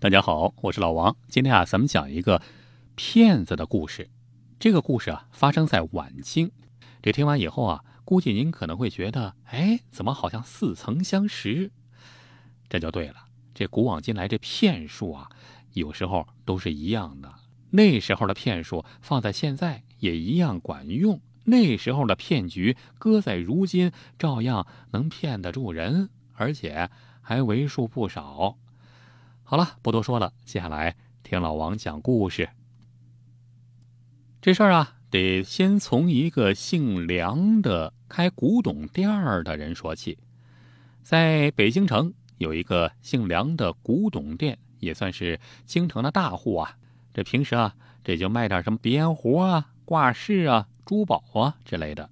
大家好，我是老王。今天啊，咱们讲一个骗子的故事。这个故事啊，发生在晚清。这听完以后啊，估计您可能会觉得，哎，怎么好像似曾相识？这就对了。这古往今来，这骗术啊，有时候都是一样的。那时候的骗术放在现在也一样管用。那时候的骗局搁在如今，照样能骗得住人，而且还为数不少。好了，不多说了，接下来听老王讲故事。这事儿啊，得先从一个姓梁的开古董店儿的人说起。在北京城有一个姓梁的古董店，也算是京城的大户啊。这平时啊，这就卖点什么鼻烟壶啊、挂饰啊、珠宝啊之类的。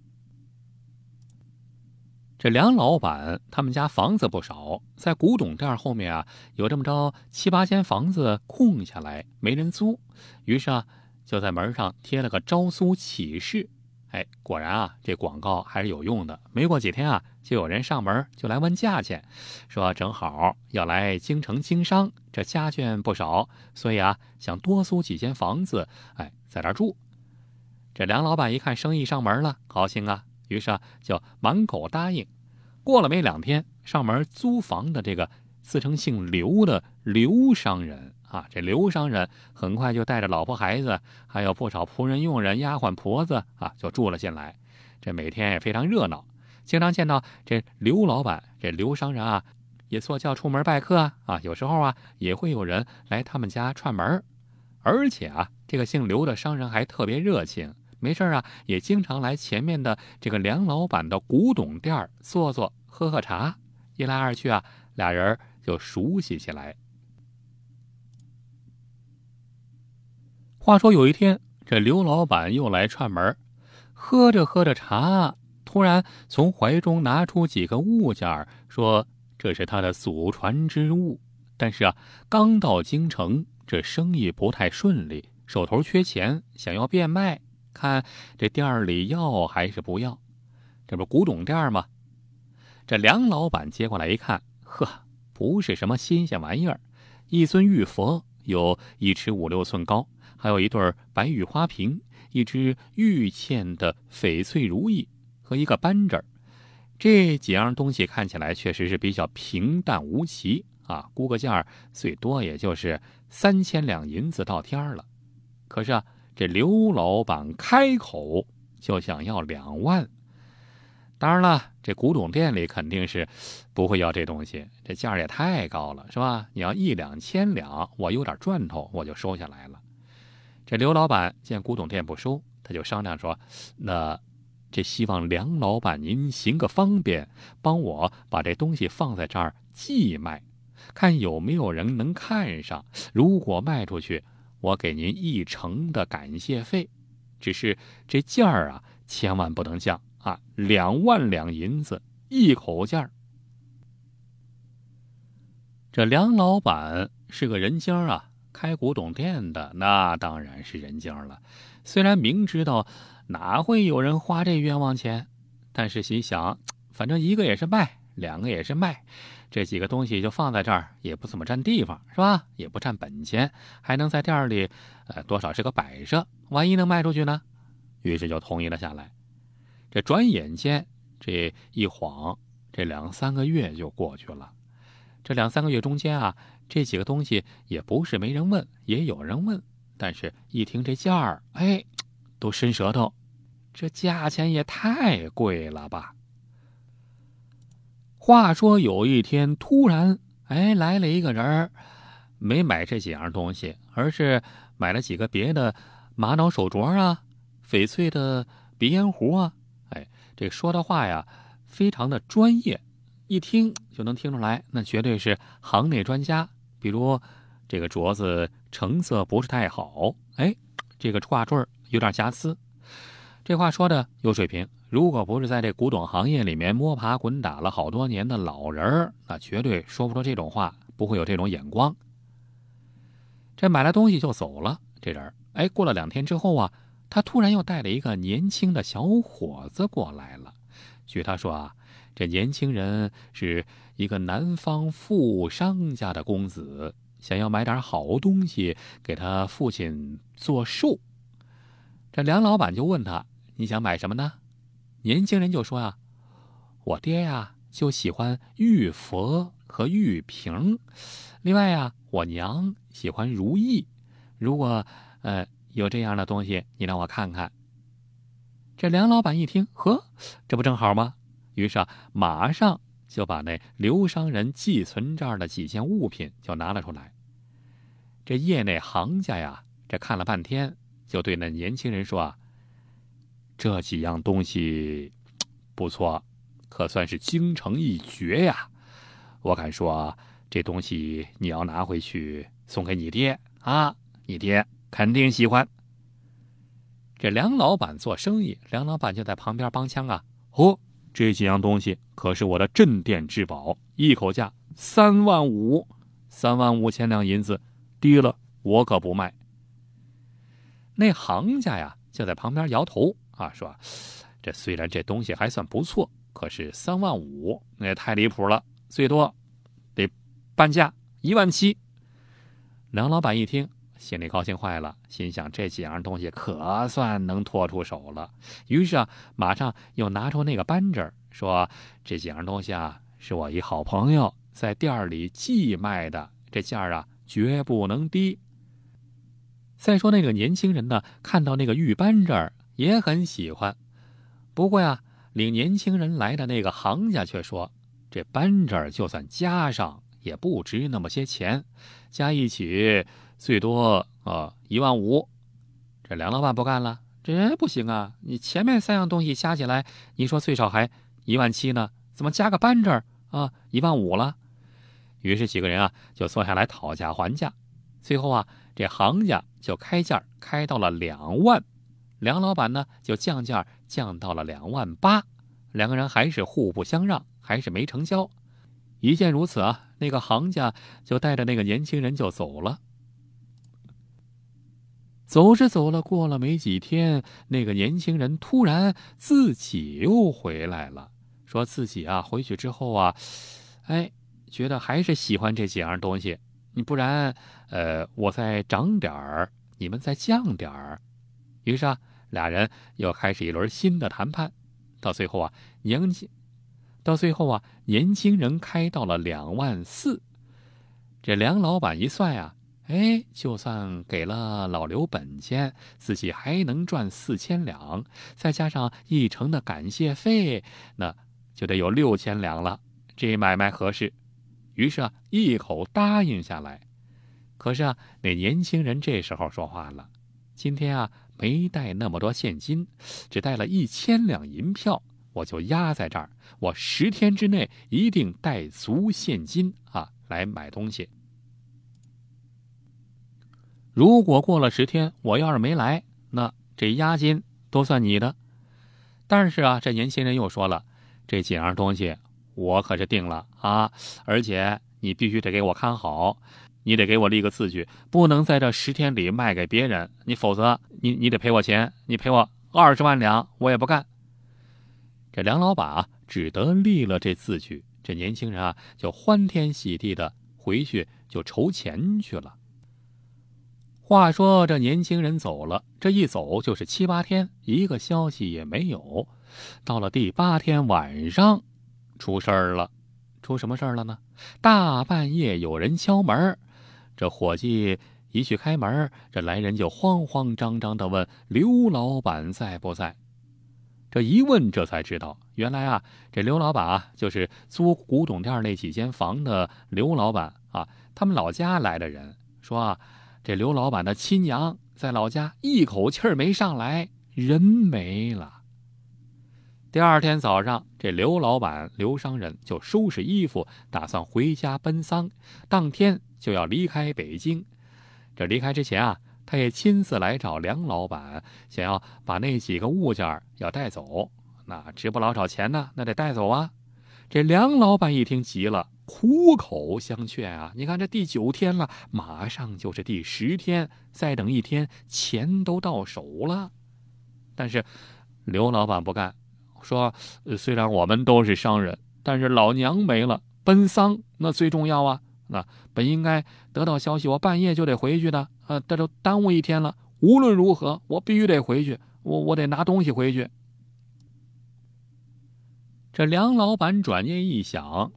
这梁老板他们家房子不少，在古董店后面啊，有这么着七八间房子空下来，没人租。于是啊，就在门上贴了个招租启事。哎，果然啊，这广告还是有用的。没过几天啊，就有人上门就来问价钱，说正好要来京城经商，这家眷不少，所以啊，想多租几间房子，哎，在这住。这梁老板一看生意上门了，高兴啊。于是啊，就满口答应。过了没两天，上门租房的这个自称姓刘的刘商人啊，这刘商人很快就带着老婆孩子，还有不少仆人、佣人、丫鬟、婆子啊，就住了进来。这每天也非常热闹，经常见到这刘老板、这刘商人啊，也坐轿出门拜客啊。有时候啊，也会有人来他们家串门，而且啊，这个姓刘的商人还特别热情。没事啊，也经常来前面的这个梁老板的古董店坐坐，喝喝茶。一来二去啊，俩人就熟悉起来。话说有一天，这刘老板又来串门，喝着喝着茶，突然从怀中拿出几个物件，说这是他的祖传之物。但是啊，刚到京城，这生意不太顺利，手头缺钱，想要变卖。看这店儿里要还是不要？这不古董店吗？这梁老板接过来一看，呵，不是什么新鲜玩意儿。一尊玉佛，有一尺五六寸高，还有一对白玉花瓶，一只玉嵌的翡翠如意和一个扳指。这几样东西看起来确实是比较平淡无奇啊，估个价最多也就是三千两银子到天儿了。可是啊。这刘老板开口就想要两万，当然了，这古董店里肯定是不会要这东西，这价也太高了，是吧？你要一两千两，我有点赚头，我就收下来了。这刘老板见古董店不收，他就商量说：“那这希望梁老板您行个方便，帮我把这东西放在这儿寄卖，看有没有人能看上。如果卖出去。”我给您一成的感谢费，只是这价儿啊，千万不能降啊！两万两银子一口价儿。这梁老板是个人精啊，开古董店的，那当然是人精了。虽然明知道哪会有人花这冤枉钱，但是心想，反正一个也是卖，两个也是卖。这几个东西就放在这儿，也不怎么占地方，是吧？也不占本钱，还能在店里，呃，多少是个摆设。万一能卖出去呢？于是就同意了下来。这转眼间，这一晃，这两三个月就过去了。这两三个月中间啊，这几个东西也不是没人问，也有人问，但是一听这价儿，哎，都伸舌头，这价钱也太贵了吧。话说有一天，突然，哎，来了一个人没买这几样东西，而是买了几个别的玛瑙手镯啊、翡翠的鼻烟壶啊。哎，这说的话呀，非常的专业，一听就能听出来，那绝对是行内专家。比如，这个镯子成色不是太好，哎，这个挂坠有点瑕疵。这话说的有水平。如果不是在这古董行业里面摸爬滚打了好多年的老人那绝对说不出这种话，不会有这种眼光。这买了东西就走了，这人哎，过了两天之后啊，他突然又带了一个年轻的小伙子过来了。据他说啊，这年轻人是一个南方富商家的公子，想要买点好东西给他父亲做寿。这梁老板就问他：“你想买什么呢？”年轻人就说：“呀，我爹呀就喜欢玉佛和玉瓶，另外呀，我娘喜欢如意。如果呃有这样的东西，你让我看看。”这梁老板一听，呵，这不正好吗？于是啊，马上就把那刘商人寄存这儿的几件物品就拿了出来。这业内行家呀，这看了半天，就对那年轻人说：“啊，这几样东西不错，可算是京城一绝呀！我敢说，这东西你要拿回去送给你爹啊，你爹肯定喜欢。”这梁老板做生意，梁老板就在旁边帮腔啊，哦。这几样东西可是我的镇店之宝，一口价三万五，三万五千两银子，低了我可不卖。那行家呀，就在旁边摇头啊，说：“这虽然这东西还算不错，可是三万五那也太离谱了，最多得半价一万七。”梁老板一听，心里高兴坏了，心想这几样东西可算能脱出手了。于是啊，马上又拿出那个扳指，说：“这几样东西啊，是我一好朋友在店里寄卖的，这价啊绝不能低。”再说那个年轻人呢，看到那个玉扳指也很喜欢，不过呀，领年轻人来的那个行家却说：“这扳指就算加上，也不值那么些钱，加一起。”最多啊一万五，这梁老板不干了，这不行啊！你前面三样东西加起来，你说最少还一万七呢，怎么加个扳指啊一万五了？于是几个人啊就坐下来讨价还价，最后啊这行家就开价开到了两万，梁老板呢就降价降到了两万八，两个人还是互不相让，还是没成交。一见如此啊，那个行家就带着那个年轻人就走了。走着走了，过了没几天，那个年轻人突然自己又回来了，说自己啊回去之后啊，哎，觉得还是喜欢这几样东西。你不然，呃，我再涨点儿，你们再降点儿。于是啊，俩人又开始一轮新的谈判。到最后啊，年轻，到最后啊，年轻人开到了两万四。这梁老板一算呀。哎，就算给了老刘本钱，自己还能赚四千两，再加上一成的感谢费，那就得有六千两了。这买卖合适，于是啊，一口答应下来。可是啊，那年轻人这时候说话了：“今天啊，没带那么多现金，只带了一千两银票，我就压在这儿。我十天之内一定带足现金啊，来买东西。”如果过了十天，我要是没来，那这押金都算你的。但是啊，这年轻人又说了，这几样东西我可是定了啊，而且你必须得给我看好，你得给我立个字据，不能在这十天里卖给别人，你否则你你得赔我钱，你赔我二十万两，我也不干。这梁老板啊，只得立了这字据。这年轻人啊，就欢天喜地的回去就筹钱去了。话说这年轻人走了，这一走就是七八天，一个消息也没有。到了第八天晚上，出事儿了。出什么事儿了呢？大半夜有人敲门，这伙计一去开门，这来人就慌慌张张的问刘老板在不在。这一问，这才知道，原来啊，这刘老板啊，就是租古董店那几间房的刘老板啊。他们老家来的人说啊。这刘老板的亲娘在老家一口气儿没上来，人没了。第二天早上，这刘老板刘商人就收拾衣服，打算回家奔丧，当天就要离开北京。这离开之前啊，他也亲自来找梁老板，想要把那几个物件要带走。那值不老少钱呢，那得带走啊。这梁老板一听急了。苦口相劝啊！你看这第九天了，马上就是第十天，再等一天，钱都到手了。但是刘老板不干，说，虽然我们都是商人，但是老娘没了，奔丧那最重要啊。那本应该得到消息，我半夜就得回去的，呃，这都耽误一天了。无论如何，我必须得回去，我我得拿东西回去。这梁老板转念一想，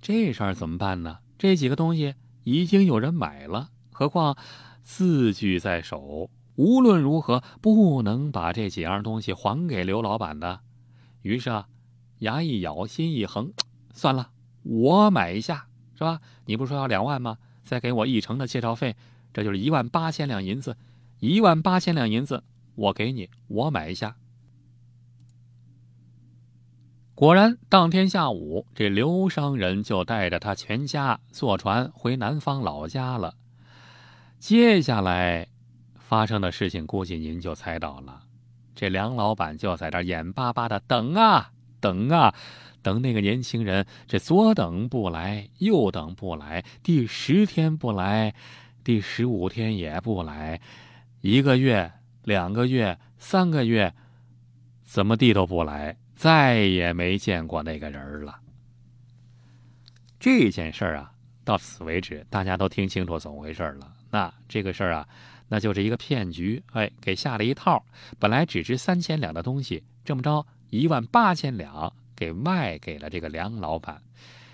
这事儿怎么办呢？这几个东西已经有人买了，何况字据在手，无论如何不能把这几样东西还给刘老板的。于是啊，牙一咬，心一横，算了，我买一下，是吧？你不是说要两万吗？再给我一成的介绍费，这就是一万八千两银子，一万八千两银子，我给你，我买一下。果然，当天下午，这刘商人就带着他全家坐船回南方老家了。接下来发生的事情，估计您就猜到了。这梁老板就在这眼巴巴的等啊等啊，等那个年轻人，这左等不来，右等不来，第十天不来，第十五天也不来，一个月、两个月、三个月，怎么地都不来。再也没见过那个人了。这件事儿啊，到此为止，大家都听清楚怎么回事了。那这个事儿啊，那就是一个骗局。哎，给下了一套，本来只值三千两的东西，这么着一万八千两给卖给了这个梁老板。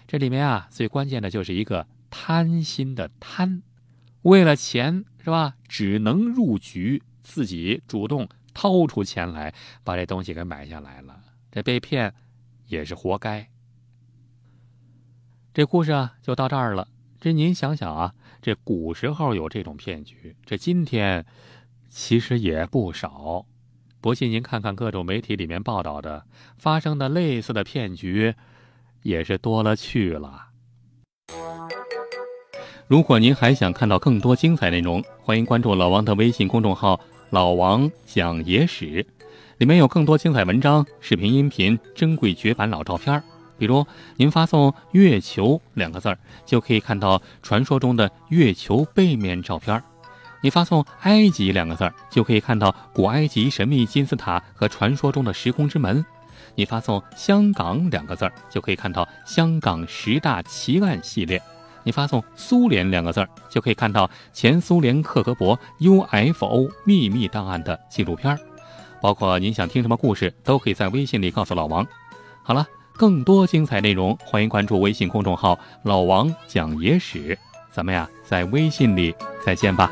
这里面啊，最关键的就是一个贪心的贪，为了钱是吧？只能入局，自己主动掏出钱来把这东西给买下来了。这被骗，也是活该。这故事啊，就到这儿了。这您想想啊，这古时候有这种骗局，这今天其实也不少。不信您看看各种媒体里面报道的发生的类似的骗局，也是多了去了。如果您还想看到更多精彩内容，欢迎关注老王的微信公众号“老王讲野史”。里面有更多精彩文章、视频、音频、珍贵绝版老照片比如您发送“月球”两个字儿，就可以看到传说中的月球背面照片你发送“埃及”两个字儿，就可以看到古埃及神秘金字塔和传说中的时空之门；你发送“香港”两个字儿，就可以看到香港十大奇案系列；你发送“苏联”两个字儿，就可以看到前苏联克格勃 UFO 秘密档案的纪录片儿。包括您想听什么故事，都可以在微信里告诉老王。好了，更多精彩内容，欢迎关注微信公众号“老王讲野史”。咱们呀，在微信里再见吧。